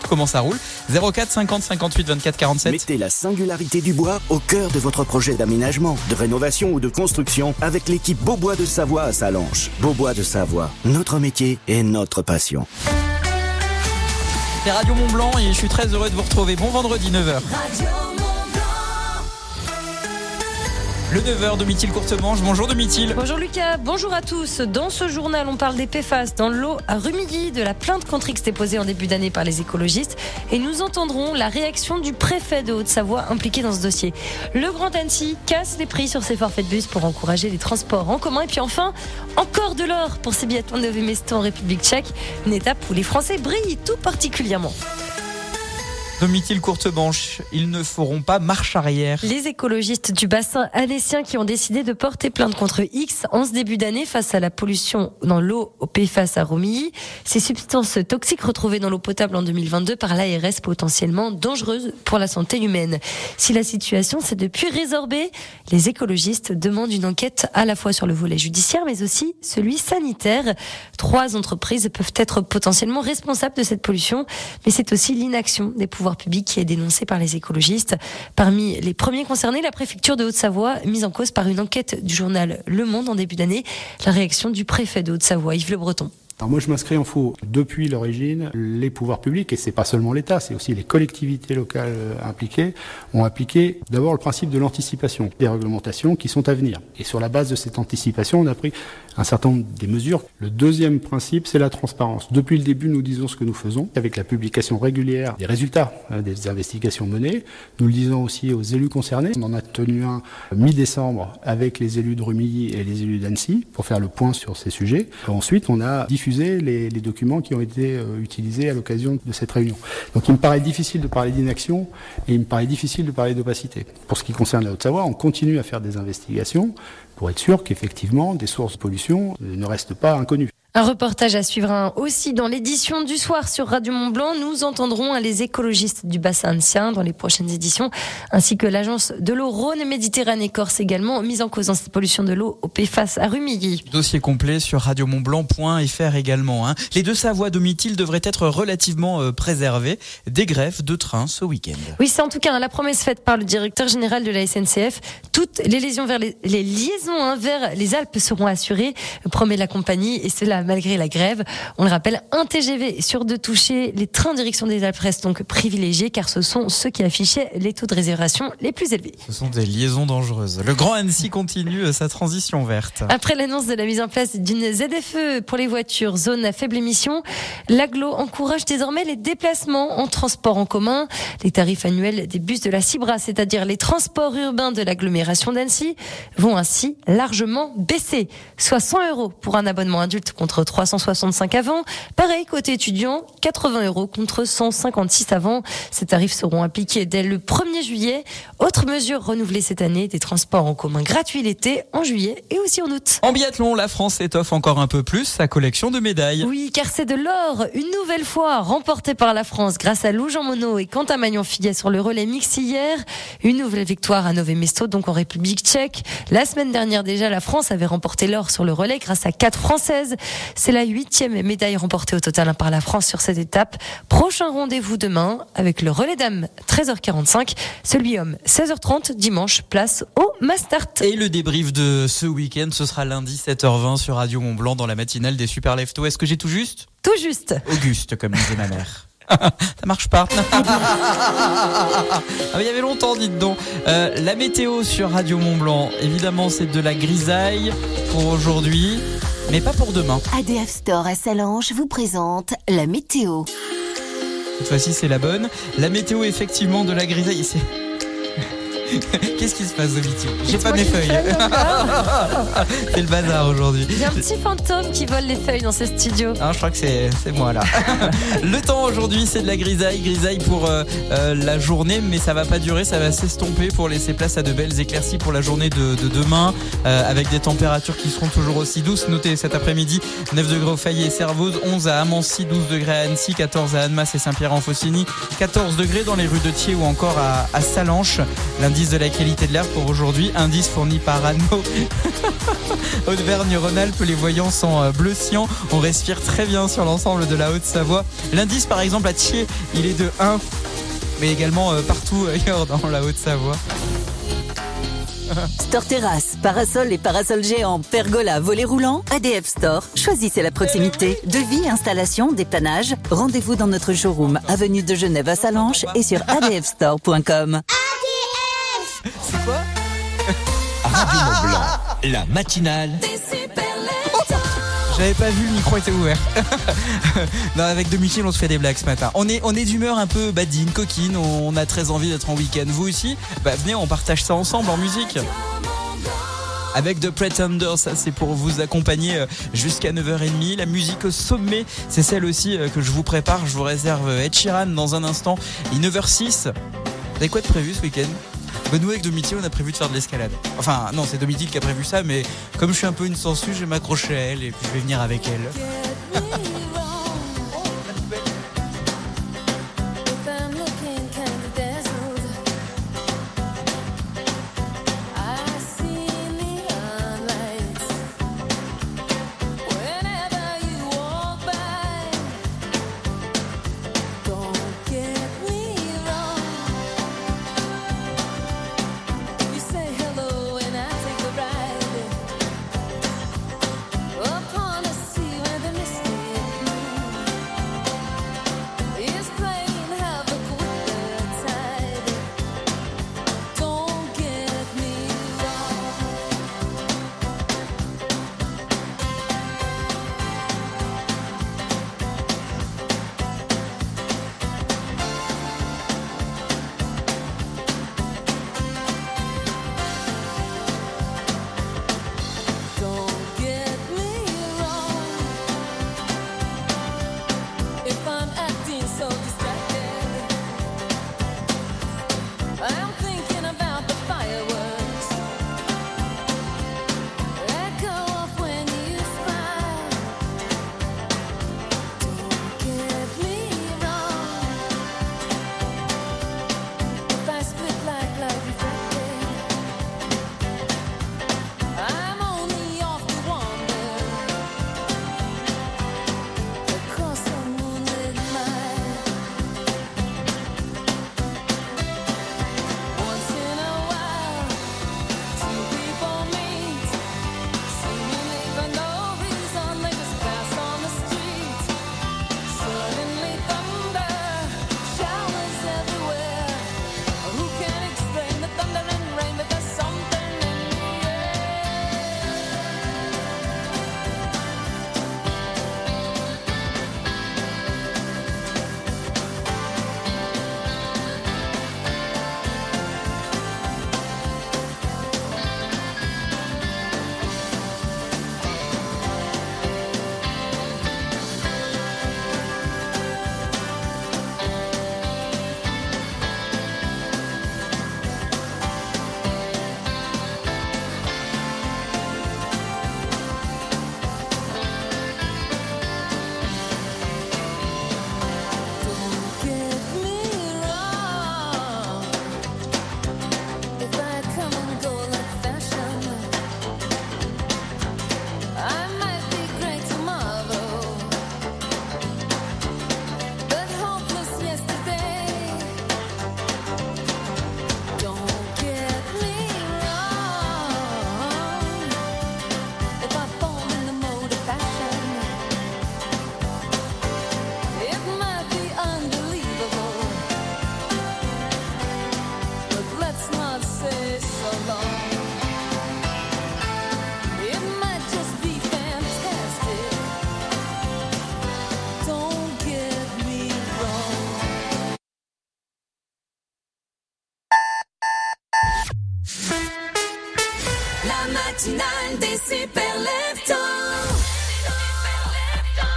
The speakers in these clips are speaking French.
dites comment ça roule. 04 50 58 24 47. Mettez la singularité du bois au cœur de votre projet d'aménagement, de rénovation ou de construction avec l'équipe Beaubois de Savoie à Salanches. Beaubois de Savoie, notre métier et notre passion. C'est Radio Mont Blanc et je suis très heureux de vous retrouver. Bon vendredi 9h. Le 9h, Domitil Courtemanche. Bonjour Domitil. Bonjour Lucas, bonjour à tous. Dans ce journal, on parle des PFAS dans l'eau à Rumilly, de la plainte contre X déposée en début d'année par les écologistes. Et nous entendrons la réaction du préfet de Haute-Savoie impliqué dans ce dossier. Le Grand Annecy casse les prix sur ses forfaits de bus pour encourager les transports en commun. Et puis enfin, encore de l'or pour ces biathlons de Mesto en République tchèque. Une étape où les Français brillent tout particulièrement. Domitil Courtemanche, ils ne feront pas marche arrière. Les écologistes du bassin alessien qui ont décidé de porter plainte contre X en ce début d'année face à la pollution dans l'eau au PFAS à Romilly. Ces substances toxiques retrouvées dans l'eau potable en 2022 par l'ARS potentiellement dangereuses pour la santé humaine. Si la situation s'est depuis résorbée, les écologistes demandent une enquête à la fois sur le volet judiciaire mais aussi celui sanitaire. Trois entreprises peuvent être potentiellement responsables de cette pollution, mais c'est aussi l'inaction des pouvoirs public qui est dénoncé par les écologistes. Parmi les premiers concernés, la préfecture de Haute-Savoie, mise en cause par une enquête du journal Le Monde en début d'année. La réaction du préfet de Haute-Savoie, Yves Le Breton. Alors moi, je m'inscris en faux. Depuis l'origine, les pouvoirs publics, et c'est pas seulement l'État, c'est aussi les collectivités locales euh, impliquées, ont appliqué d'abord le principe de l'anticipation, des réglementations qui sont à venir. Et sur la base de cette anticipation, on a pris un certain nombre des mesures. Le deuxième principe, c'est la transparence. Depuis le début, nous disons ce que nous faisons, avec la publication régulière des résultats euh, des investigations menées. Nous le disons aussi aux élus concernés. On en a tenu un mi-décembre avec les élus de Rumilly et les élus d'Annecy pour faire le point sur ces sujets. Ensuite, on a diffusé les, documents qui ont été euh, utilisés à l'occasion de cette réunion. Donc il me paraît difficile de parler d'inaction et il me paraît difficile de parler d'opacité. Pour ce qui concerne la Haute-Savoie, on continue à faire des investigations pour être sûr qu'effectivement des sources de pollution ne restent pas inconnues. Un reportage à suivre aussi dans l'édition du soir sur Radio Mont Blanc. Nous entendrons les écologistes du bassin ancien dans les prochaines éditions, ainsi que l'agence de l'eau Rhône Méditerranée Corse également, mise en cause dans cette pollution de l'eau au PFAS à Rumilly. Dossier complet sur radiomontblanc.fr également. Hein. Les deux Savoies Domitil devraient être relativement euh, préservés des grèves de train ce week-end. Oui, c'est en tout cas la promesse faite par le directeur général de la SNCF. Toutes les, liaisons vers les, liaisons hein, vers les Alpes seront assurées, promet la compagnie, et cela malgré la grève. On le rappelle, un TGV sur deux touchés. Les trains direction des Alpes restent donc privilégiés car ce sont ceux qui affichaient les taux de réservation les plus élevés. Ce sont des liaisons dangereuses. Le Grand Annecy continue sa transition verte. Après l'annonce de la mise en place d'une ZFE pour les voitures zone à faible émission, l'aglo encourage désormais les déplacements en transport en commun. Les tarifs annuels des bus de la Cibra, c'est-à-dire les transports urbains de l'agglomération d'Annecy, vont ainsi largement baisser. Soit 100 euros pour un abonnement adulte contre contre 365 avant. Pareil, côté étudiant, 80 euros contre 156 avant. Ces tarifs seront appliqués dès le 1er juillet. Autre mesure renouvelée cette année, des transports en commun gratuits l'été, en juillet et aussi en août. En biathlon, la France étoffe encore un peu plus sa collection de médailles. Oui, car c'est de l'or, une nouvelle fois remporté par la France grâce à Lou Jean Monod et Quentin Magnon Figuet sur le relais mix hier. Une nouvelle victoire à Nové Mesto, donc en République tchèque. La semaine dernière déjà, la France avait remporté l'or sur le relais grâce à quatre Françaises. C'est la huitième médaille remportée au total par la France sur cette étape. Prochain rendez-vous demain avec le relais dames 13h45, celui homme 16h30 dimanche, place au Mastart. Et le débrief de ce week-end, ce sera lundi 7h20 sur Radio Mont Blanc dans la matinale des Super Lefto. Est-ce que j'ai tout juste? Tout juste. Auguste, comme disait ma mère. ça marche pas. ah, il y avait longtemps, dites donc. Euh, la météo sur Radio Mont Blanc, évidemment, c'est de la grisaille pour aujourd'hui mais pas pour demain. ADF Store à Salange vous présente la météo. Cette fois-ci, c'est la bonne. La météo, effectivement, de la grisaille. Qu'est-ce qui se passe, Domiti J'ai pas mes feuilles. c'est le bazar aujourd'hui. Il y a un petit fantôme qui vole les feuilles dans ce studio. Ah, je crois que c'est moi là. le temps aujourd'hui, c'est de la grisaille. Grisaille pour euh, euh, la journée, mais ça va pas durer. Ça va s'estomper pour laisser place à de belles éclaircies pour la journée de, demain, euh, avec des températures qui seront toujours aussi douces. Notez cet après-midi 9 degrés au Fayet et Servoz, 11 à Amancy, 12 degrés à Annecy, 14 à Annemasse et Saint-Pierre-en-Faucigny, 14 degrés dans les rues de Thiers ou encore à, à Salanches. Lundi l'indice de la qualité de l'air pour aujourd'hui. Indice fourni par Anno. Auvergne-Rhône-Alpes, les voyants sont euh, bleu. On respire très bien sur l'ensemble de la Haute-Savoie. L'indice, par exemple, à Thiers, il est de 1, mais également euh, partout ailleurs dans la Haute-Savoie. Store Terrasse, parasol et parasol géant, pergola, volet roulant, ADF Store. Choisissez la proximité. Devis, installation, dépannage. Rendez-vous dans notre showroom, avenue de Genève à Salanches et sur adfstore.com. C'est quoi Radio Mont Blanc, la matinale. J'avais pas vu, le micro était ouvert. non, avec Dominique, on se fait des blagues ce matin. On est, on est d'humeur un peu badine, coquine, on a très envie d'être en week-end. Vous aussi Bah venez, on partage ça ensemble en musique. Avec The Pretenders, ça c'est pour vous accompagner euh, jusqu'à 9h30. La musique au sommet, c'est celle aussi euh, que je vous prépare. Je vous réserve Ed Sheeran dans un instant. Il est 9h06. Vous avez quoi de prévu ce week-end? Bah, nous avec Domitil on a prévu de faire de l'escalade. Enfin non c'est Domitil qui a prévu ça mais comme je suis un peu une sangsue je vais m'accrocher à elle et puis je vais venir avec elle.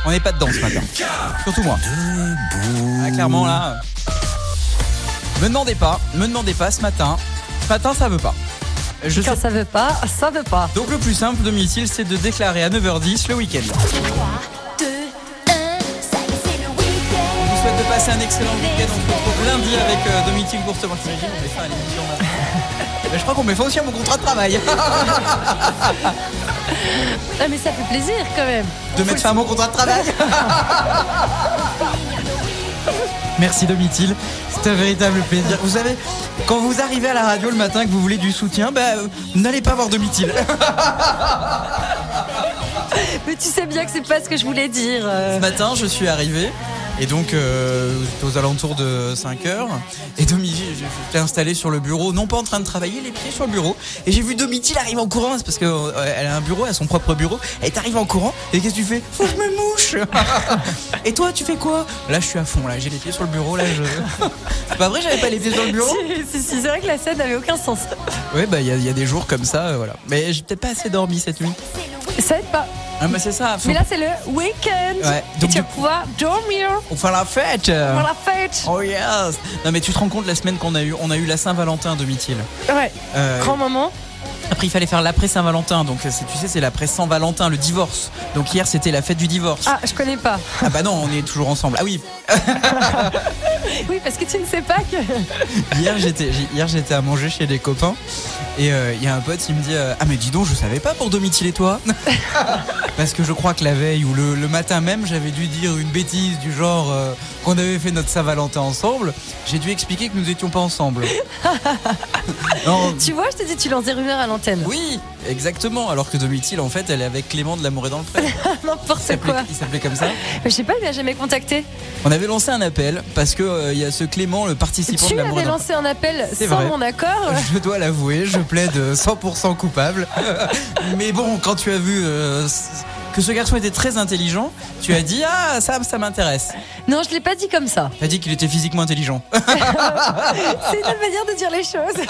On n'est pas dedans ce matin. Surtout moi. Ah, clairement là. Me demandez pas, me demandez pas ce matin. Ce matin ça veut pas. Je Quand sais. ça veut pas, ça veut pas. Donc le plus simple de Missile, c'est de déclarer à 9h10 le week-end. Je vous souhaite de passer un excellent week-end. On se retrouve lundi avec euh, Domitil Courtemanche. T'imagines, on met ça à l'émission là. Mais je crois qu'on met fin aussi à mon contrat de travail. Ah, mais ça fait plaisir quand même. de mettre fin à mon contrat de travail. Merci Domitil, c'est un véritable plaisir. Vous savez, quand vous arrivez à la radio le matin que vous voulez du soutien, bah, n'allez pas voir Domitil. Mais tu sais bien que c'est pas ce que je voulais dire. euh. Ce matin, je suis arrivé. Et donc, euh, aux alentours de 5 heures. Et Domitil, j'étais installé sur le bureau, non pas en train de travailler, les pieds sur le bureau. Et j'ai vu Domitil arriver en courant, c'est parce qu'elle a un bureau, elle a son propre bureau. Elle est arrivée en courant. Et qu'est-ce que tu fais Faut que je me mouche Et toi, tu fais quoi? Là, je suis à fond, là. J'ai les pieds sur le bureau, là. Je... C'est pas vrai, j'avais pas les pieds sur le bureau? C'est vrai que la scène n'avait aucun sens. Ouais, bah, il y, a- il y a des jours comme ça, euh, voilà. Mais j'ai peut-être pas assez dormi cette nuit. Ça aide pas. Ah, bah, c'est ça. Mais là, c'est le week-end. Ouais, Et donc tu vas pouvoir dormir On fait la fête pour la fête. Oh yes Non mais tu te rends compte la semaine qu'on a eu On a eu la Saint-Valentin de Mithil. Ouais, Euh, grand moment. Après il fallait faire l'après Saint-Valentin. Donc c'est- tu sais c'est l'après Saint-Valentin Le divorce. Donc hier c'était la fête du divorce. Ah, je connais pas. Ah bah non on est toujours ensemble. Ah oui. Oui, parce que tu ne sais pas que. Hier j'étais hier j'étais à manger chez des copains. Et euh, il y a un pote il me dit euh, Ah mais dis donc je savais pas pour Domitil et toi Parce que je crois que la veille Ou le, le matin même j'avais dû dire une bêtise Du genre euh, qu'on avait fait notre Saint-Valentin ensemble. J'ai dû expliquer que nous étions pas ensemble. Non, Tu vois, je te dis, tu lances des rumeurs à l'antenne. Oui, exactement. Alors que Domitil, en fait, elle est avec Clément de l'amour et dans le pré. N'importe quoi. il s'appelait comme ça. Mais je sais pas, il m'a jamais contacté. On avait lancé un appel parce que euh, il y a ce Clément, le participant Tu de l'amour et avais dans le lancé un appel C'est sans vrai. mon accord. Je dois l'avouer, je plaide 100% coupable. Mais bon, quand tu as vu euh, que ce garçon était très intelligent, tu as dit ah ça, ça m'intéresse. Non, je l'ai pas dit comme ça. Tu as dit qu'il était physiquement intelligent. C'est une autre manière de dire les choses.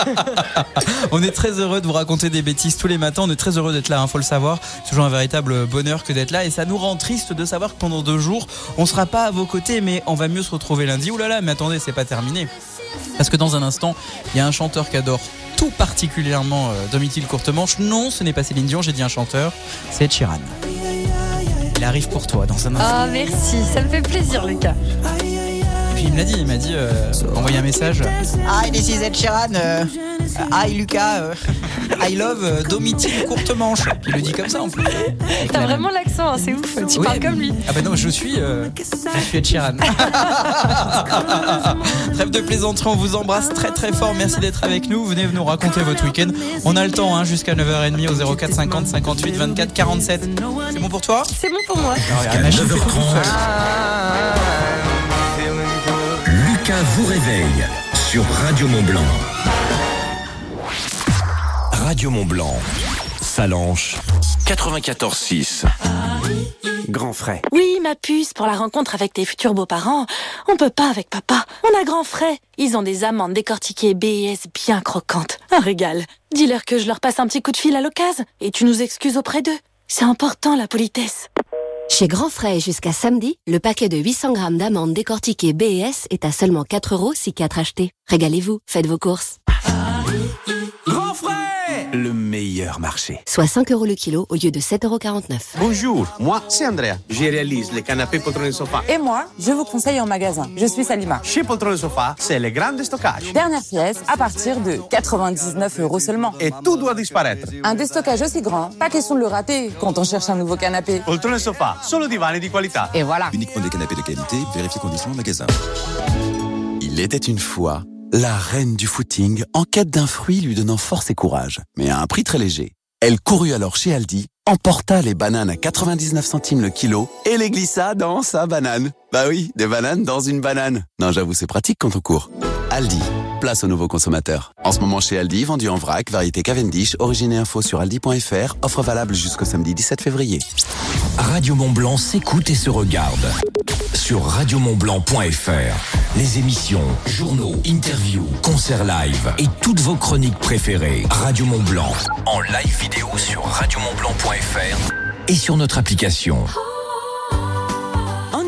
On est très heureux de vous raconter des bêtises tous les matins. On est très heureux d'être là, il faut le savoir. C'est toujours un véritable bonheur que d'être là. Et ça nous rend triste de savoir que pendant deux jours, on sera pas à vos côtés, mais on va mieux se retrouver lundi. Ouh là là, mais attendez, c'est pas terminé. Parce que dans un instant, il y a un chanteur qui adore tout particulièrement euh, Domitil Courtemanche. Non, ce n'est pas Céline Dion, j'ai dit un chanteur, c'est Sheeran. Il arrive pour toi dans un instant. Ah, merci. Ça me fait plaisir, Lucas. Il me l'a dit, il m'a dit, euh, envoyé un message. Hi, this is Ed Sheeran. euh, hi Lucas. euh, I love euh, Domitil Courtemanche. Puis il le dit comme ça en plus. T'as la- vraiment l'accent, hein, c'est ouf. Tu Oui. parles comme lui. Ah bah non, je suis, euh, je suis Ed Sheeran. Trêve de plaisanterie, on vous embrasse très très fort. Merci d'être avec nous. Venez nous raconter votre week-end. On a le temps hein, jusqu'à 9h30 au 04 50 58 24 47. C'est bon pour toi? C'est bon pour moi. Jusqu'à 9h30. Lucas vous réveille sur Radio Mont Blanc. Radio Mont Blanc. Salanche 94.6. Grand frais. Oui, ma puce, pour la rencontre avec tes futurs beaux-parents, on peut pas avec papa. On a grand frais. Ils ont des amandes décortiquées BS bien croquantes. Un régal. Dis-leur que je leur passe un petit coup de fil à l'occasion et tu nous excuses auprès d'eux. C'est important, la politesse. Chez Grand Frais, jusqu'à samedi, le paquet de 800 grammes d'amandes décortiquées BS est à seulement 4 euros si 4 achetés. Régalez-vous, faites vos courses. Frais Le meilleur marché. Soit 5 euros le kilo au lieu de 7,49 euros. Bonjour, moi c'est Andrea. Je réalise les canapés poltrons et sofa. Et moi, je vous conseille en magasin. Je suis Salima. Chez Poltron et Sofa, c'est le grand stockage. Dernière pièce à partir de 99 euros seulement. Et tout doit disparaître. Un déstockage aussi grand, pas question de le rater quand on cherche un nouveau canapé. Poltron et Sofa, solo divani di qualità. Et voilà. Uniquement des canapés de qualité, vérifiez conditions en magasin. Il était une fois la reine du footing en quête d'un fruit lui donnant force et courage, mais à un prix très léger. Elle courut alors chez Aldi, emporta les bananes à 99 centimes le kilo et les glissa dans sa banane. Bah oui, des bananes dans une banane. Non, j'avoue, c'est pratique quand on court. Aldi, place aux nouveaux consommateurs. En ce moment chez Aldi, vendu en vrac, variété Cavendish, origine et info sur aldi.fr, offre valable jusqu'au samedi 17 février. Radio Mont Blanc s'écoute et se regarde. Sur radiomontblanc.fr. Les émissions, journaux, interviews, concerts live et toutes vos chroniques préférées. Radio Mont Blanc. En live vidéo sur radiomontblanc.fr et sur notre application.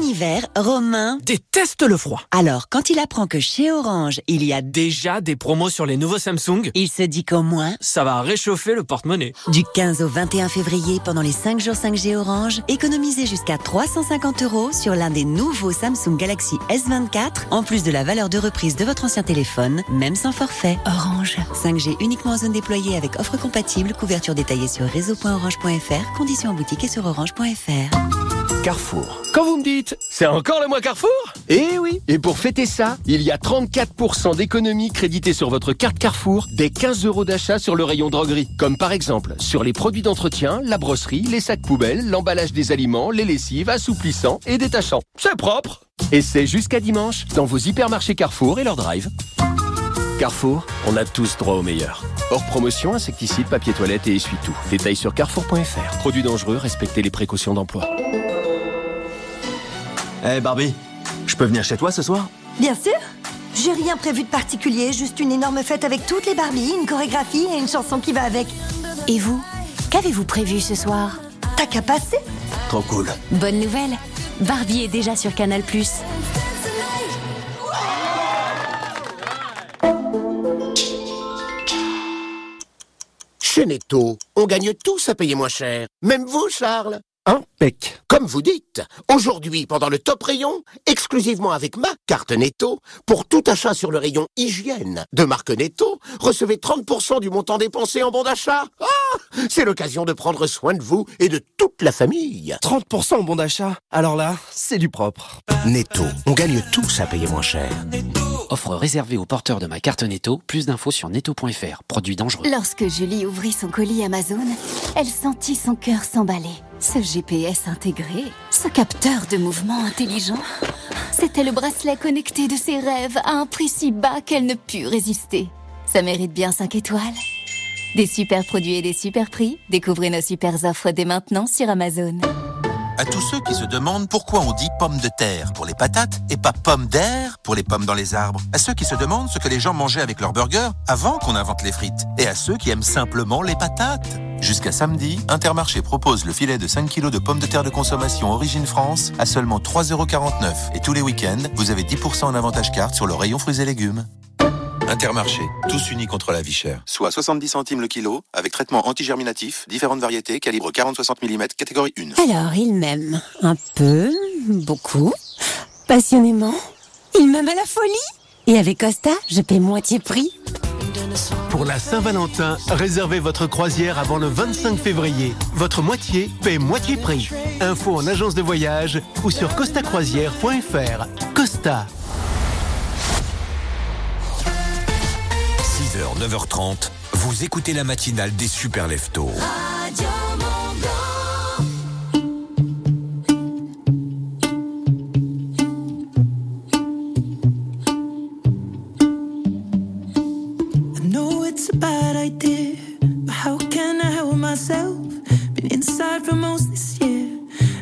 Hiver, Romain déteste le froid. Alors, quand il apprend que chez Orange, il y a déjà des promos sur les nouveaux Samsung, il se dit qu'au moins, ça va réchauffer le porte-monnaie. Du 15 au 21 février, pendant les 5 jours 5G Orange, économisez jusqu'à 350 euros sur l'un des nouveaux Samsung Galaxy S24, en plus de la valeur de reprise de votre ancien téléphone, même sans forfait. Orange. 5G uniquement en zone déployée avec offre compatible, couverture détaillée sur réseau.orange.fr, conditions en boutique et sur orange.fr. Carrefour. Quand vous me dites, c'est encore le mois Carrefour? Eh oui Et pour fêter ça, il y a 34% d'économies créditées sur votre carte Carrefour dès 15 euros d'achat sur le rayon droguerie. Comme par exemple sur les produits d'entretien, la brosserie, les sacs poubelles, l'emballage des aliments, les lessives, assouplissants et détachants. C'est propre Et c'est jusqu'à dimanche dans vos hypermarchés Carrefour et leur drive. Carrefour, on a tous droit au meilleur. Hors promotion, insecticide, papier toilette et essuie-tout. Détails sur carrefour.fr. Produits dangereux, respectez les précautions d'emploi. Eh Barbie, je peux venir chez toi ce soir Bien sûr J'ai rien prévu de particulier, juste une énorme fête avec toutes les Barbies, une chorégraphie et une chanson qui va avec. Et vous Qu'avez-vous prévu ce soir T'as qu'à passer Trop cool. Bonne nouvelle Barbie est déjà sur Canal+. Chez Netto, on gagne tous à payer moins cher. Même vous, Charles. Impec. Comme vous dites, aujourd'hui, pendant le top rayon, exclusivement avec ma carte Netto, pour tout achat sur le rayon hygiène de marque Netto, recevez 30% du montant dépensé en bon d'achat. Ah C'est l'occasion de prendre soin de vous et de toute la famille. 30% en bon d'achat Alors là, c'est du propre. Netto, on gagne tous à payer moins cher. Offre réservée aux porteurs de ma carte Netto. Plus d'infos sur netto.fr. Produit dangereux. Lorsque Julie ouvrit son colis Amazon, elle sentit son cœur s'emballer. Ce GPS intégré, ce capteur de mouvement intelligent, c'était le bracelet connecté de ses rêves à un prix si bas qu'elle ne put résister. Ça mérite bien 5 étoiles. Des super produits et des super prix, découvrez nos super offres dès maintenant sur Amazon. À tous ceux qui se demandent pourquoi on dit pomme de terre pour les patates et pas pomme d'air pour les pommes dans les arbres. À ceux qui se demandent ce que les gens mangeaient avec leur burger avant qu'on invente les frites. Et à ceux qui aiment simplement les patates. Jusqu'à samedi, Intermarché propose le filet de 5 kg de pommes de terre de consommation Origine France à seulement 3,49€. Et tous les week-ends, vous avez 10% en avantage carte sur le rayon fruits et légumes. Intermarché, tous unis contre la vie chère. Soit 70 centimes le kilo, avec traitement antigerminatif, différentes variétés, calibre 40-60 mm, catégorie 1. Alors, il m'aime un peu, beaucoup, passionnément. Il m'aime à la folie. Et avec Costa, je paie moitié prix. Pour la Saint-Valentin, réservez votre croisière avant le 25 février. Votre moitié paie moitié prix. Info en agence de voyage ou sur costacroisière.fr. Costa. 6h, 9h30, vous écoutez la matinale des super leftos. How can I help myself? Been inside for most this year,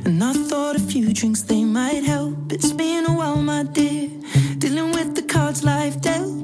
and I thought a few drinks they might help. It's been a while, my dear, dealing with the cards life dealt.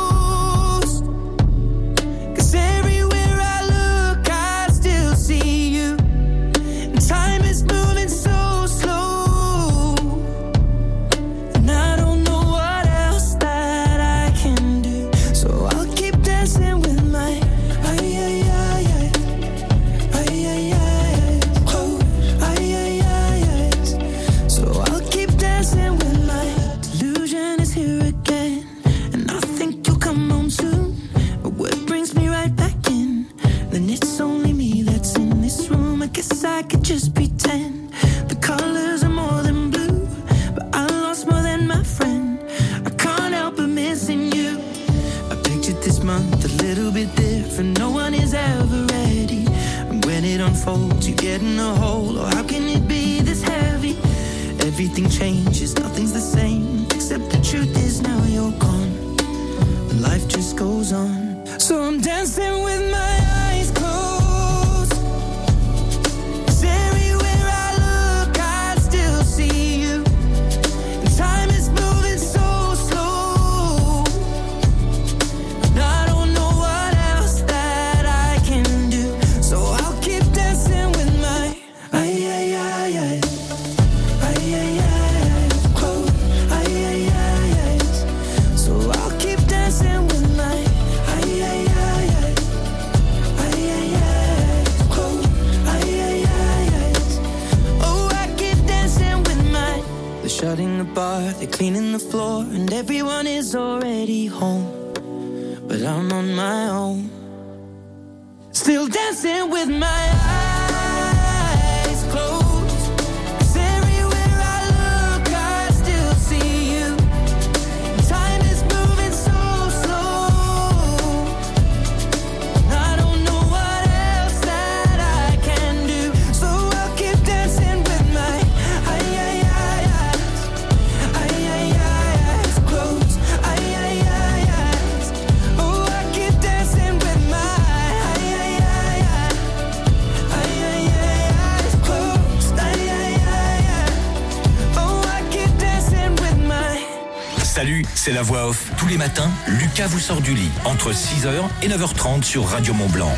C'est la voix off. Tous les matins, Lucas vous sort du lit entre 6h et 9h30 sur Radio Mont Blanc.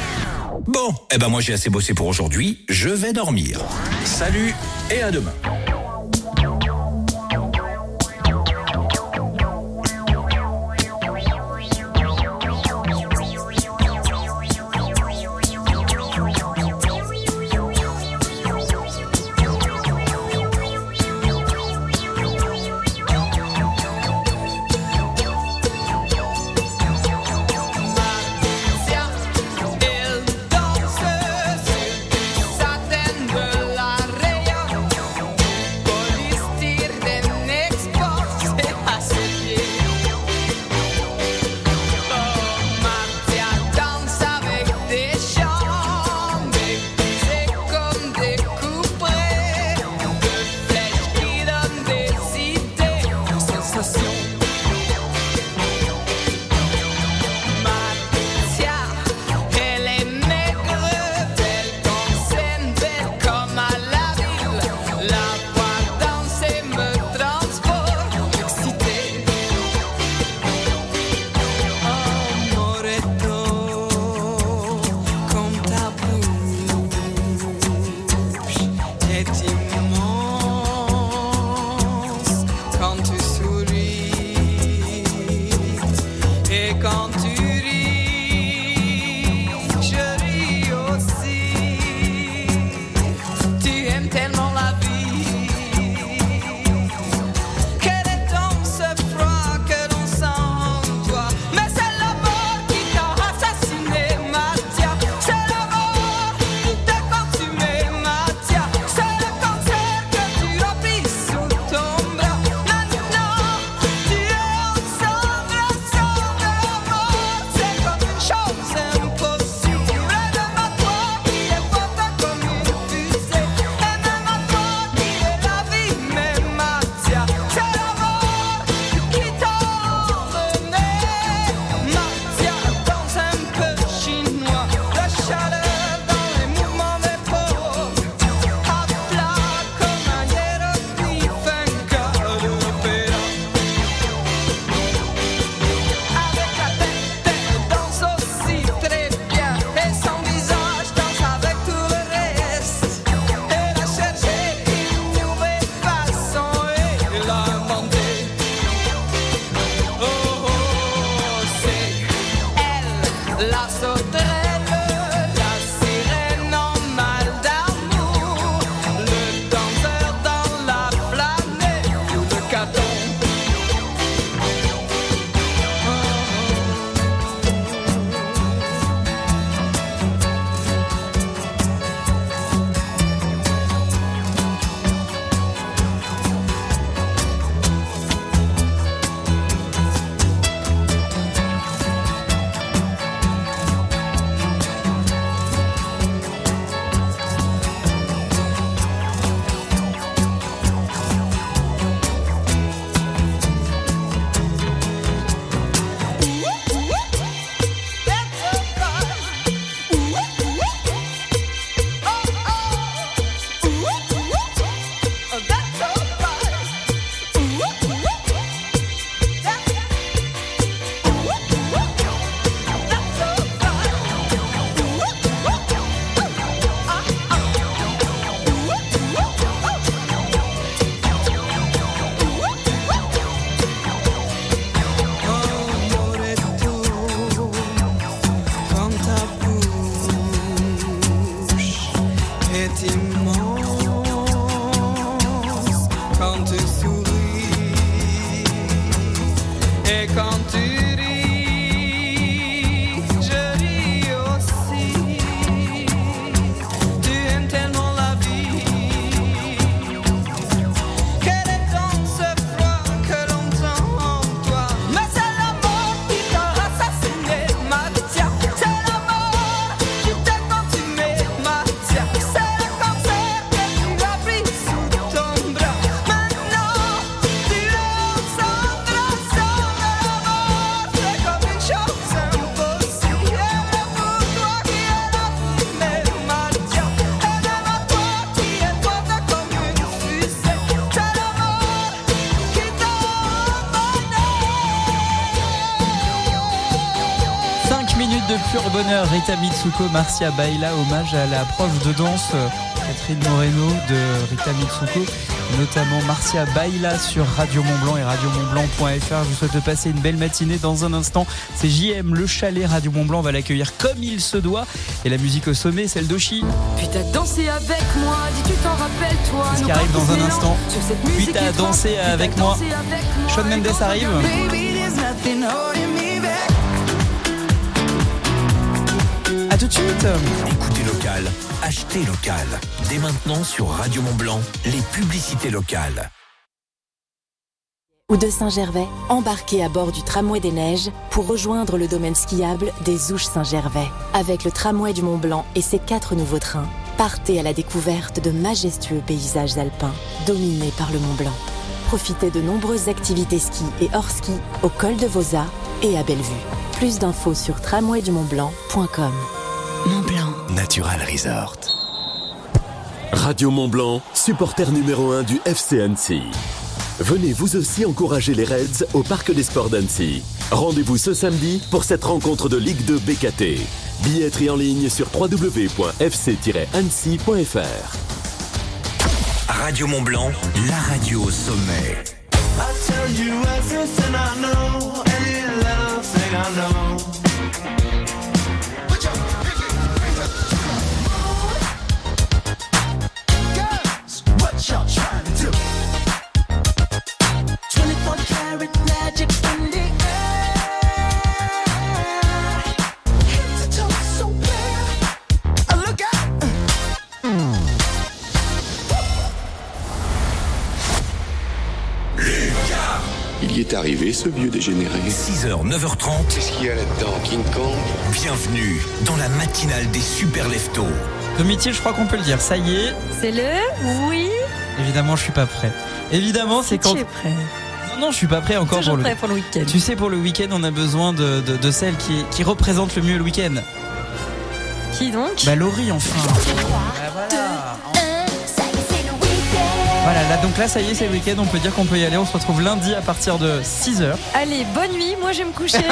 Bon, eh ben moi j'ai assez bossé pour aujourd'hui, je vais dormir. Salut et à demain. Mitsuko, Marcia Baila, hommage à la prof de danse euh, Catherine Moreno de Rita Mitsuko, notamment Marcia Baila sur Radio Montblanc et radiomontblanc.fr. Je vous souhaite de passer une belle matinée. Dans un instant, c'est JM, le chalet Radio Montblanc, on va l'accueillir comme il se doit. Et la musique au sommet, celle d'Oshi. Puis t'as dansé avec moi, dis tu t'en rappelles toi? Ce qui arrive dans un instant. Puis t'as dansé avec moi. Shawn Mendes arrive. À tout de suite. Écoutez local, achetez local. Dès maintenant sur Radio Mont Blanc, les publicités locales. ou de Saint-Gervais, embarquez à bord du tramway des neiges pour rejoindre le domaine skiable des Ouches Saint-Gervais. Avec le tramway du Mont Blanc et ses quatre nouveaux trains, partez à la découverte de majestueux paysages alpins dominés par le Mont Blanc. Profitez de nombreuses activités ski et hors ski au col de Vosa et à Bellevue. Plus d'infos sur tramwaydumontblanc.com. Mont Blanc. Natural Resort. Radio Mont Blanc, supporter numéro 1 du FC Annecy. Venez vous aussi encourager les Reds au Parc des Sports d'Annecy. Rendez-vous ce samedi pour cette rencontre de Ligue 2 BKT. Billetterie en ligne sur www.fc-annecy.fr. Radio Mont Blanc, la radio au sommet. I tell you everything I know, any little thing I know. Est arrivé, ce vieux dégénéré. 6h, 9h30. Qu'est-ce qu'il y a là-dedans, King Kong? Bienvenue dans la matinale des super leftos. Domitier, je crois qu'on peut le dire. Ça y est. C'est le oui. Évidemment, je suis pas prêt. Évidemment, c'est quand. Tu es prêt. Non, non, je suis pas prêt encore Toujours pour le. prêt pour le week-end. Tu sais, pour le week-end, on a besoin de, de, de celle qui, qui représente le mieux le week-end. Qui donc? Bah, Laurie, enfin. Voilà, là, donc là, ça y est, c'est le week-end. On peut dire qu'on peut y aller. On se retrouve lundi à partir de 6h. Allez, bonne nuit. Moi, je vais me coucher.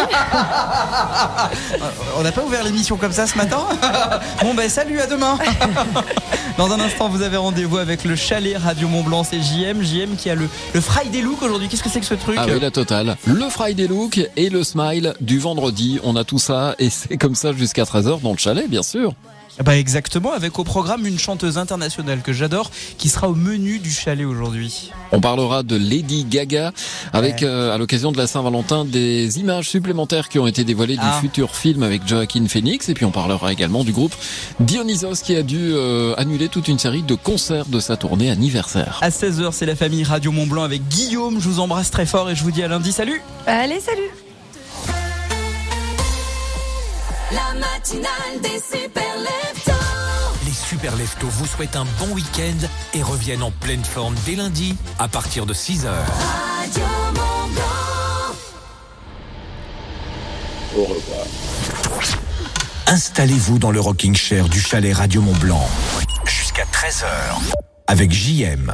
On n'a pas ouvert l'émission comme ça ce matin Bon ben salut, à demain Dans un instant, vous avez rendez-vous avec le chalet Radio Mont Blanc, c'est JM. JM qui a le, le Friday Look aujourd'hui. Qu'est-ce que c'est que ce truc Ah oui, la totale. Le Friday Look et le Smile du vendredi. On a tout ça et c'est comme ça jusqu'à 13h dans le chalet, bien sûr. Bah exactement, avec au programme une chanteuse internationale que j'adore qui sera au menu du chalet aujourd'hui. On parlera de Lady Gaga avec, euh, à l'occasion de la Saint-Valentin, des images supplémentaires qui ont été dévoilées Ah. du futur film avec Joaquin Phoenix. Et puis on parlera également du groupe Dionysos qui a dû euh, annuler toute une série de concerts de sa tournée anniversaire. À 16h, c'est la famille Radio Mont Blanc avec Guillaume. Je vous embrasse très fort et je vous dis à lundi. Salut Allez, salut. La matinale des super leftos. Les super leftos vous souhaitent un bon week-end et reviennent en pleine forme dès lundi à partir de 6h. Radio Mont Blanc. Au revoir. Installez-vous dans le rocking chair du chalet Radio Mont Blanc jusqu'à 13h avec JM.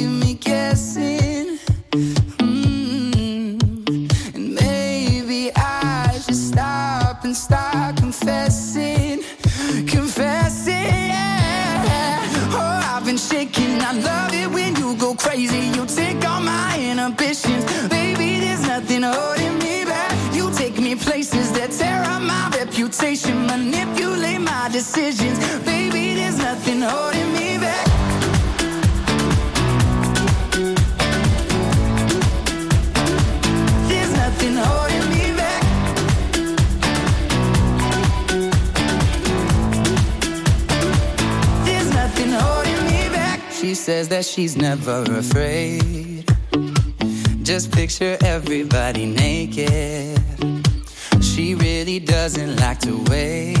she's never afraid. Just picture everybody naked. She really doesn't like to wait.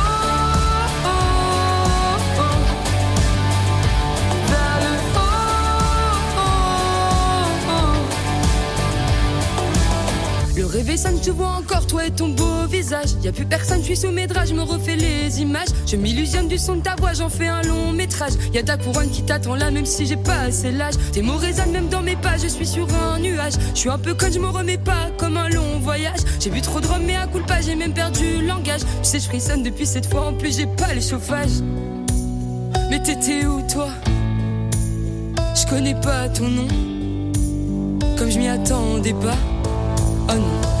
Sonne, je te vois encore, toi et ton beau visage. Y a plus personne, je suis sous mes draps, je me refais les images. Je m'illusionne du son de ta voix, j'en fais un long métrage. Y a ta couronne qui t'attend là, même si j'ai pas assez l'âge. Tes mots résonnent même dans mes pas, je suis sur un nuage. Je suis un peu con, je me remets pas comme un long voyage. J'ai bu trop de rhum, mais à coup pas, j'ai même perdu le langage. Tu sais, je frissonne depuis cette fois, en plus j'ai pas le chauffage. Mais t'étais où toi? Je connais pas ton nom, comme je m'y attendais pas. Oh non.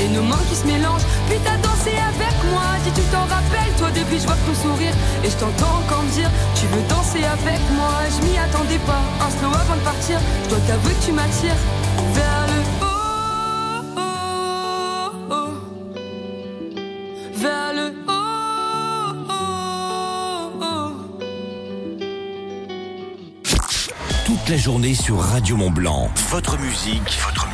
et nos mains qui se mélangent. Puis t'as dansé avec moi, dis tu t'en rappelles, toi depuis je vois ton sourire et je t'entends encore me dire tu veux danser avec moi. Je m'y attendais pas, un slow avant de partir. Je dois t'avouer que tu m'attires vers le haut. Toute la journée sur Radio Mont Blanc. Votre musique, votre musique.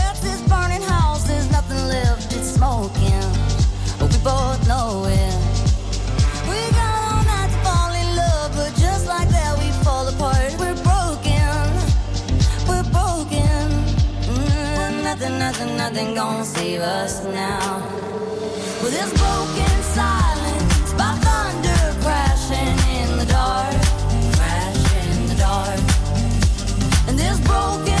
smoking. We both know it. We got all night to fall in love, but just like that we fall apart. We're broken, we're broken. Mm, nothing, nothing, nothing gonna save us now. With this broken silence, by thunder crashing in the dark, crashing in the dark. And this broken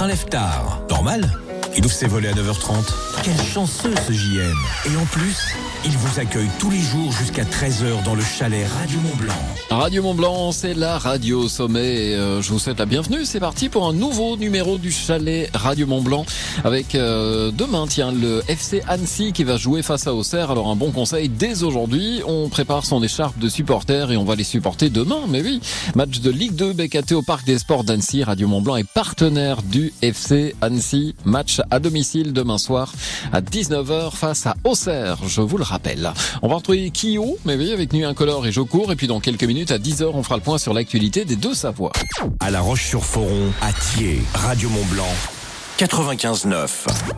Un lève-tard. Normal. Ses volets à 9h30. Quel chanceux ce JM. Et en plus, il vous accueille tous les jours jusqu'à 13h dans le chalet Radio Mont Blanc. Radio Mont Blanc, c'est la radio sommet. Et, euh, je vous souhaite la bienvenue. C'est parti pour un nouveau numéro du chalet Radio Mont Blanc avec euh, demain, tiens, le FC Annecy qui va jouer face à Auxerre. Alors un bon conseil dès aujourd'hui, on prépare son écharpe de supporter et on va les supporter demain. Mais oui, match de Ligue 2 BKT au Parc des Sports d'Annecy. Radio Mont Blanc est partenaire du FC Annecy. Match à domicile demain soir à 19h face à Auxerre. Je vous le rappelle. On va retrouver Kyo, mais oui, avec Nuit Incolore et Jocourt. Et puis dans quelques minutes, à 10h, on fera le point sur l'actualité des deux Savoies. À La Roche-sur-Foron, à Thiers, Radio Mont Blanc, 95.9.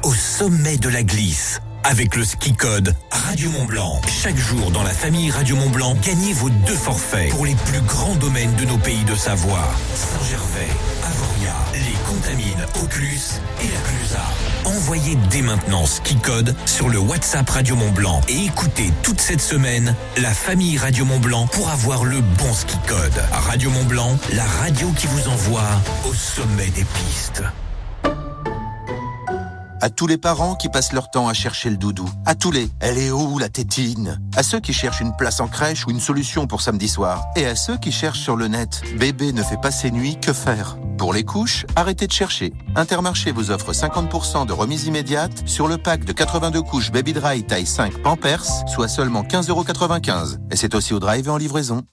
Au sommet de la glisse. Avec le ski code Radio Mont Blanc. Chaque jour dans la famille Radio Mont Blanc, gagnez vos deux forfaits pour les plus grands domaines de nos pays de Savoie. Saint-Gervais, Avoria, les Contamines, Auclus et la Clusa. Envoyez dès maintenant ski code sur le WhatsApp Radio Mont Blanc et écoutez toute cette semaine la famille Radio Mont Blanc pour avoir le bon ski code. Radio Mont Blanc, la radio qui vous envoie au sommet des pistes. À tous les parents qui passent leur temps à chercher le doudou. À tous les Elle est où la tétine? À ceux qui cherchent une place en crèche ou une solution pour samedi soir. Et à ceux qui cherchent sur le net Bébé ne fait pas ses nuits, que faire? Pour les couches, arrêtez de chercher. Intermarché vous offre 50% de remise immédiate sur le pack de 82 couches Baby Dry taille 5 Pampers, soit seulement 15,95€. Et c'est aussi au drive et en livraison.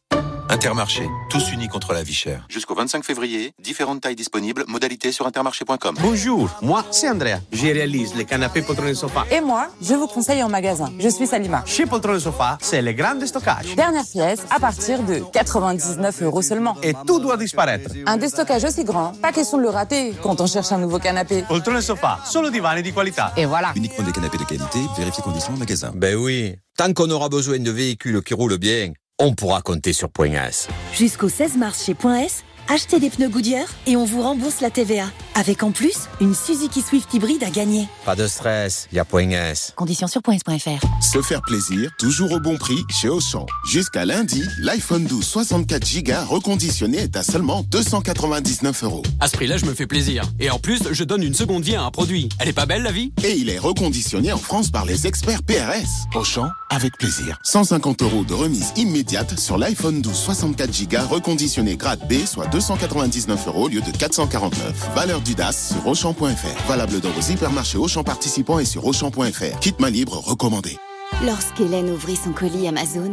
Intermarché, tous unis contre la vie chère. Jusqu'au 25 février, différentes tailles disponibles, modalités sur intermarché.com. Bonjour, moi c'est Andrea. Je réalise les canapés poltron et sofa. Et moi, je vous conseille en magasin. Je suis Salima. Chez Poltron et Sofa, c'est le grand stockage. Dernière pièce à partir de 99 euros seulement. Et tout doit disparaître. Un déstockage aussi grand, pas question de le rater quand on cherche un nouveau canapé. Poltron et Sofa, solo divani di qualità. Et voilà. Uniquement des canapés de qualité, vérifiez conditions en magasin. Ben oui, tant qu'on aura besoin de véhicules qui roulent bien, on pourra compter sur Point S. Jusqu'au 16 mars chez Point S, achetez des pneus Goodyear et on vous rembourse la TVA. Avec en plus, une Suzuki Swift hybride à gagner. Pas de stress, y a Point S. Conditions sur points.fr. Se faire plaisir, toujours au bon prix chez Auchan. Jusqu'à lundi, l'iPhone 12 64 Go reconditionné est à seulement 299 euros. À ce prix-là, je me fais plaisir. Et en plus, je donne une seconde vie à un produit. Elle est pas belle, la vie? Et il est reconditionné en France par les experts PRS. Auchan, avec plaisir. 150 euros de remise immédiate sur l'iPhone 12 64 Go reconditionné grade B, soit 299 euros au lieu de 449. Valeur du DAS sur Auchan.fr. Valable dans vos hypermarchés Auchan participants et sur Auchan.fr. Kit main libre recommandé. Lorsqu'Hélène ouvrit son colis Amazon,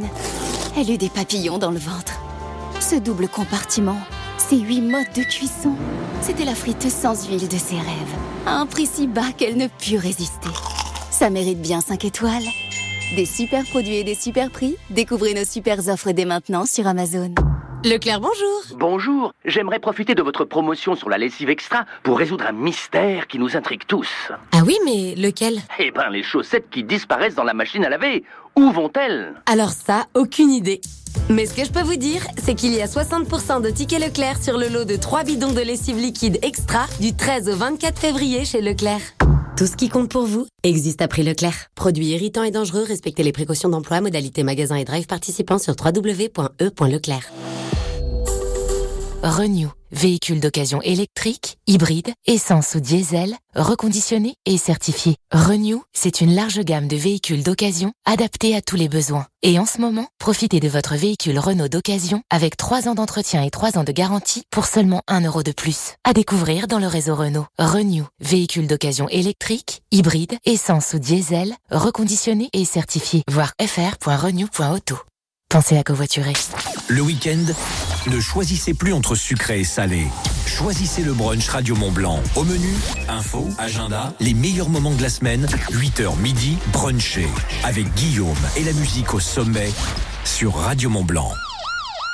elle eut des papillons dans le ventre. Ce double compartiment, ces huit modes de cuisson, c'était la friteuse sans huile de ses rêves, à un prix si bas qu'elle ne put résister. Ça mérite bien 5 étoiles. Des super produits et des super prix, découvrez nos super offres dès maintenant sur Amazon. Leclerc, bonjour. Bonjour, j'aimerais profiter de votre promotion sur la lessive extra pour résoudre un mystère qui nous intrigue tous. Ah oui, mais lequel? Eh ben, les chaussettes qui disparaissent dans la machine à laver. Où vont-elles? Alors ça, aucune idée. Mais ce que je peux vous dire, c'est qu'il y a 60% de tickets Leclerc sur le lot de 3 bidons de lessive liquide extra du 13 au 24 février chez Leclerc. Tout ce qui compte pour vous existe à prix Leclerc. Produits irritants et dangereux, respectez les précautions d'emploi, modalités magasin et drive participants sur www.e.leclerc. Renew. Véhicule d'occasion électrique, hybride, essence ou diesel, reconditionné et certifié. Renew, c'est une large gamme de véhicules d'occasion adaptés à tous les besoins. Et en ce moment, profitez de votre véhicule Renault d'occasion avec 3 ans d'entretien et 3 ans de garantie pour seulement 1 euro de plus. À découvrir dans le réseau Renault. Renew. Véhicule d'occasion électrique, hybride, essence ou diesel, reconditionné et certifié. Voir fr.renew.auto. Pensez à covoiturer. Le week-end, ne choisissez plus entre sucré et salé. Choisissez le brunch Radio Mont Blanc. Au menu, info, agenda, les meilleurs moments de la semaine, 8h midi, brunché. Avec Guillaume et la musique au sommet sur Radio Mont Blanc.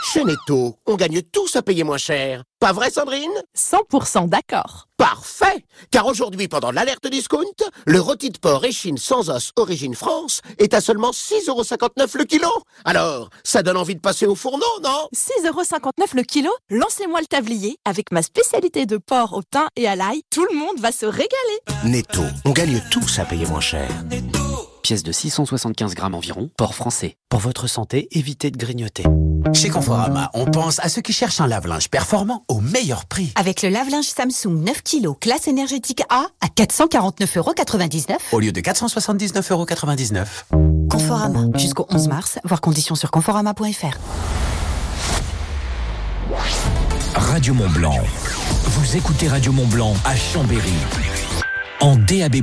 Chez Netto, on gagne tous à payer moins cher. Pas vrai, Sandrine? 100% d'accord. Parfait Car aujourd'hui, pendant l'alerte discount, le rôti de porc Échine sans os origine France est à seulement 6,59€ le kilo. Alors, ça donne envie de passer au fourneau, non? 6,59€ le kilo? Lancez-moi le tablier. Avec ma spécialité de porc au thym et à l'ail, tout le monde va se régaler. Netto, on gagne tous à payer moins cher pièce de 675 grammes environ, port français. Pour votre santé, évitez de grignoter. Chez Conforama, on pense à ceux qui cherchent un lave-linge performant au meilleur prix. Avec le lave-linge Samsung 9 kg classe énergétique A à 449,99€ au lieu de 479,99€. Conforama, jusqu'au 11 mars, voir conditions sur conforama.fr. Radio Mont Blanc. Vous écoutez Radio Mont Blanc à Chambéry en DAB+.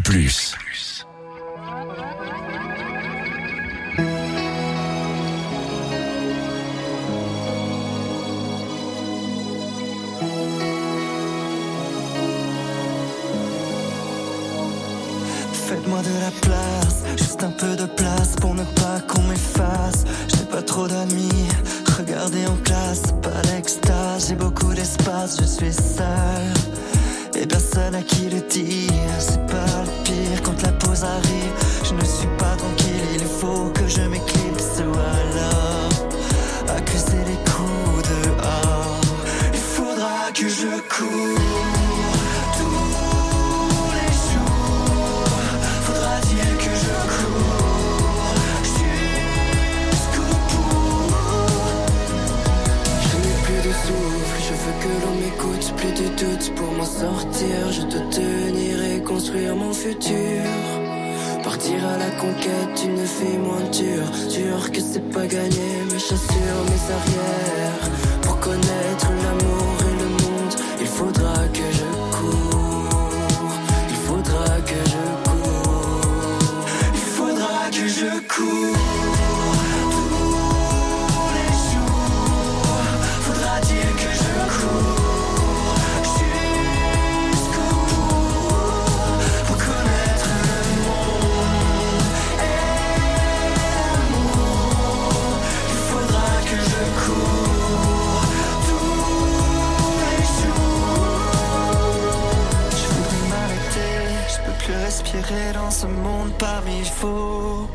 dans ce monde parmi faux.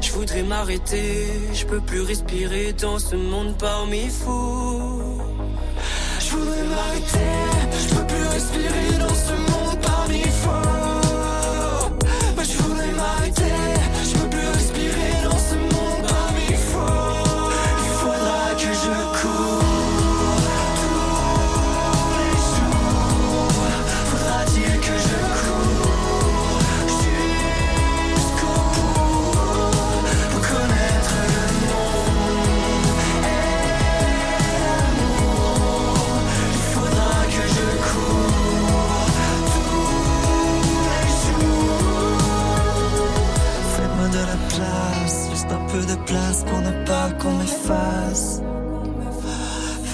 Je voudrais m'arrêter, je peux plus respirer dans ce monde parmi fous. Je voudrais m'arrêter, je peux plus respirer. pour ne pas qu'on m'efface.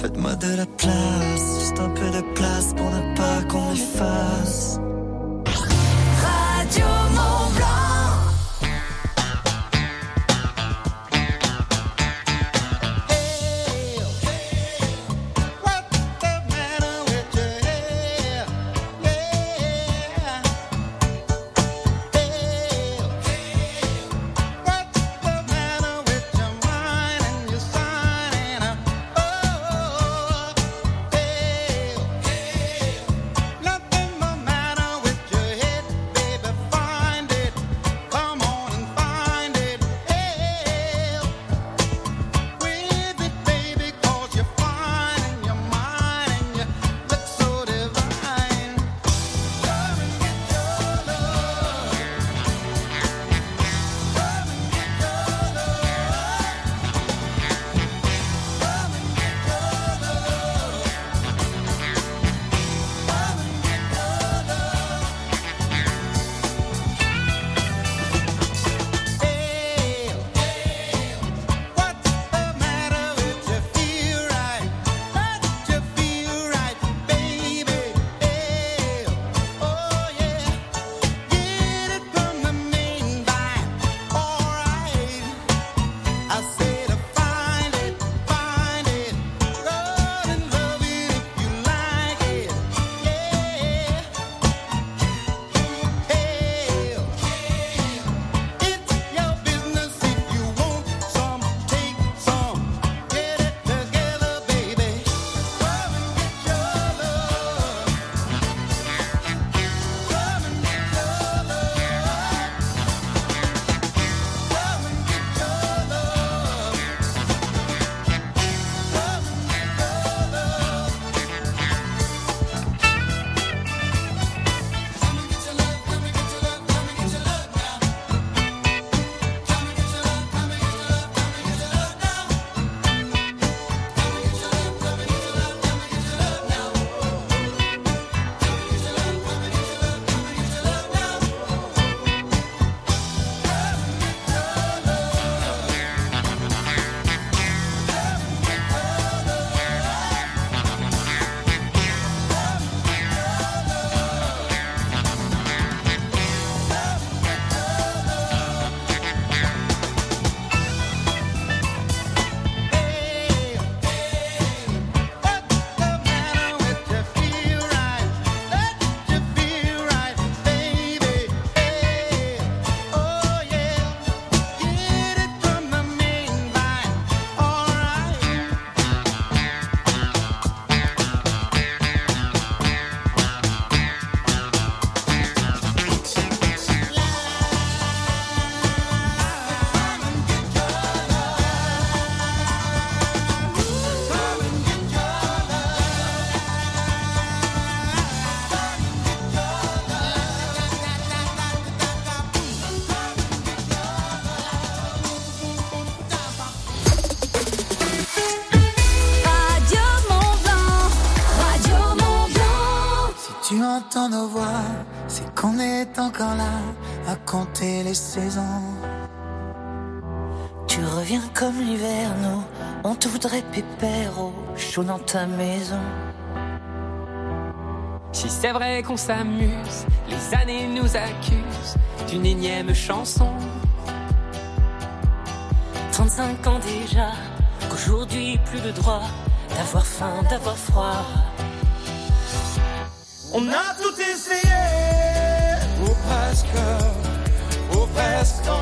Faites-moi de la place, juste un peu de place pour ne pas qu'on m'efface. Chaud dans ta maison. Si c'est vrai qu'on s'amuse, les années nous accusent d'une énième chanson. 35 ans déjà, qu'aujourd'hui plus de droit d'avoir faim, d'avoir froid. On a tout essayé, ou presque, ou presque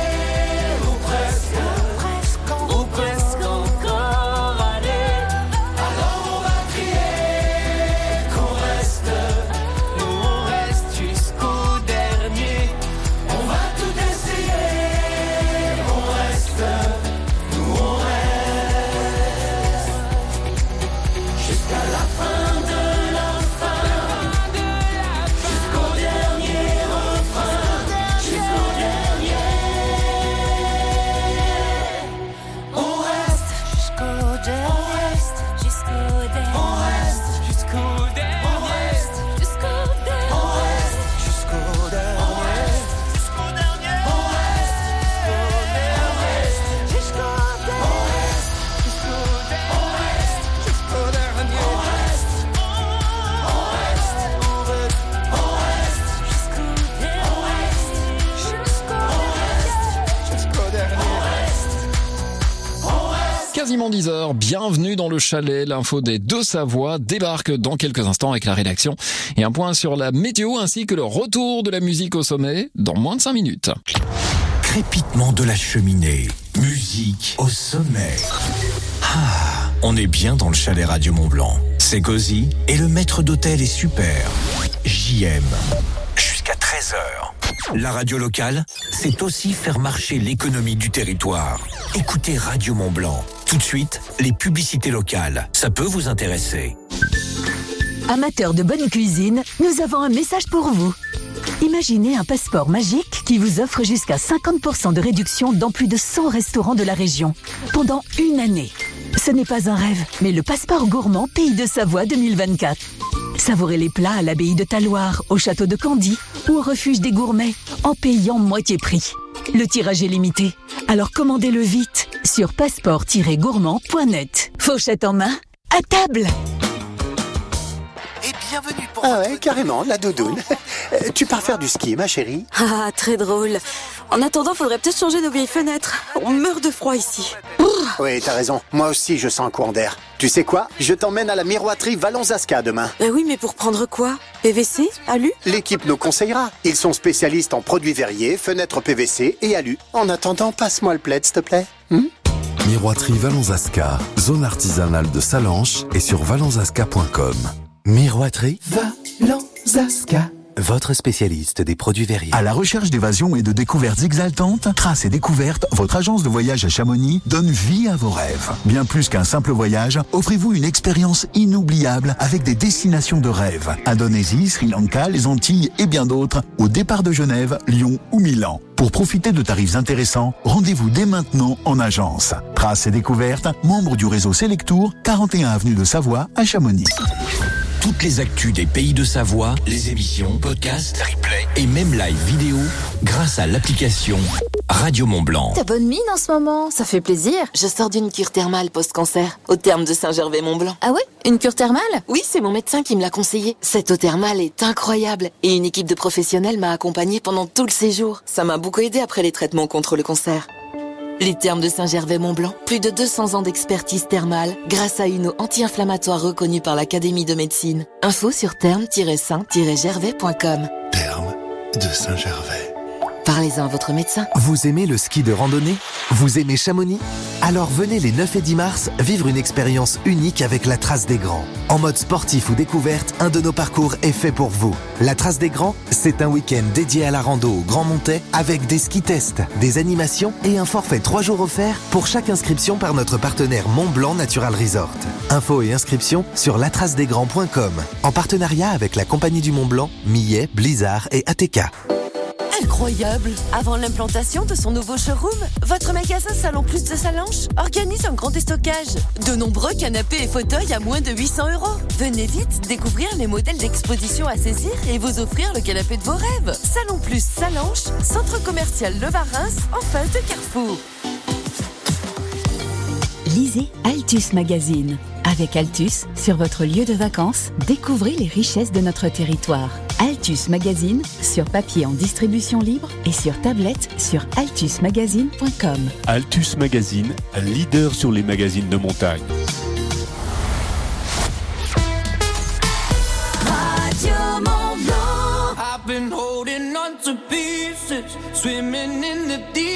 reste. Quasiment 10 heures, bienvenue dans le chalet. L'info des deux Savoies débarque dans quelques instants avec la rédaction et un point sur la météo ainsi que le retour de la musique au sommet dans moins de 5 minutes. Crépitement de la cheminée, musique au sommet. Ah, on est bien dans le chalet Radio Mont Blanc. C'est cosy et le maître d'hôtel est super. JM. Jusqu'à 13h. La radio locale, c'est aussi faire marcher l'économie du territoire. Écoutez Radio Mont Blanc. Tout de suite, les publicités locales. Ça peut vous intéresser. Amateurs de bonne cuisine, nous avons un message pour vous. Imaginez un passeport magique qui vous offre jusqu'à 50% de réduction dans plus de 100 restaurants de la région pendant une année. Ce n'est pas un rêve, mais le passeport gourmand Pays de Savoie 2024. Savourez les plats à l'abbaye de Taloir, au château de Candy ou au refuge des gourmets en payant moitié prix. Le tirage est limité, alors commandez-le vite sur passeport-gourmand.net. Fauchette en main, à table bienvenue pour Ah ouais, carrément, la doudoune. Euh, tu pars faire du ski, ma chérie Ah, très drôle. En attendant, faudrait peut-être changer nos vieilles fenêtres. On meurt de froid ici. Oui, t'as raison. Moi aussi, je sens un courant d'air. Tu sais quoi? Je t'emmène à la miroiterie Vallon-Zasca demain. Bah oui, mais pour prendre quoi? PVC Alu? L'équipe nous conseillera. Ils sont spécialistes en produits verriers, fenêtres PVC et alu. En attendant, passe-moi le plaid, s'il te plaît. Hmm? Miroiterie Vallonzasca, zone artisanale de Salanches et sur vallonzasca.com. Miroiterie Vallonzasca. Votre spécialiste des produits verriers. À la recherche d'évasion et de découvertes exaltantes, Traces et Découvertes, votre agence de voyage à Chamonix, donne vie à vos rêves. Bien plus qu'un simple voyage, offrez-vous une expérience inoubliable avec des destinations de rêve. Indonésie, Sri Lanka, les Antilles et bien d'autres, au départ de Genève, Lyon ou Milan. Pour profiter de tarifs intéressants, rendez-vous dès maintenant en agence. Traces et Découvertes, membre du réseau Selectour, 41 avenue de Savoie à Chamonix. Toutes les actus des pays de Savoie, les émissions, podcasts, replays et même live vidéo grâce à l'application Radio Mont Blanc. T'as bonne mine en ce moment, ça fait plaisir. Je sors d'une cure thermale post-cancer, au terme de Saint-Gervais-Mont-Blanc. Ah ouais Une cure thermale? Oui, c'est mon médecin qui me l'a conseillé. Cette eau thermale est incroyable et une équipe de professionnels m'a accompagnée pendant tout le séjour. Ça m'a beaucoup aidé après les traitements contre le cancer. Les thermes de Saint-Gervais-Mont-Blanc, plus de 200 ans d'expertise thermale grâce à une eau anti-inflammatoire reconnue par l'Académie de médecine. Info sur therme-saint-gervais.com. Terme de Saint-Gervais. Parlez-en à votre médecin. Vous aimez le ski de randonnée? Vous aimez Chamonix? Alors venez les 9 et 10 mars vivre une expérience unique avec la Trace des Grands. En mode sportif ou découverte, un de nos parcours est fait pour vous. La Trace des Grands, c'est un week-end dédié à la rando au Grand Montais avec des ski tests, des animations et un forfait 3 jours offert pour chaque inscription par notre partenaire Mont Blanc Natural Resort. Infos et inscriptions sur latracedesgrands.com en partenariat avec la Compagnie du Mont Blanc, Millet, Blizzard et ATK. Incroyable Avant l'implantation de son nouveau showroom, votre magasin Salon Plus de Salanches organise un grand déstockage. De nombreux canapés et fauteuils à moins de 800 euros. Venez vite découvrir les modèles d'exposition à saisir et vous offrir le canapé de vos rêves. Salon Plus Salanches, centre commercial Le Varins, en face de Carrefour. Lisez Altus Magazine. Avec Altus, sur votre lieu de vacances, découvrez les richesses de notre territoire. Altus Magazine, sur papier en distribution libre et sur tablette sur altusmagazine.com. Altus Magazine, leader sur les magazines de montagne. Radio Mont Blanc. I've been holding on to pieces, swimming in the deep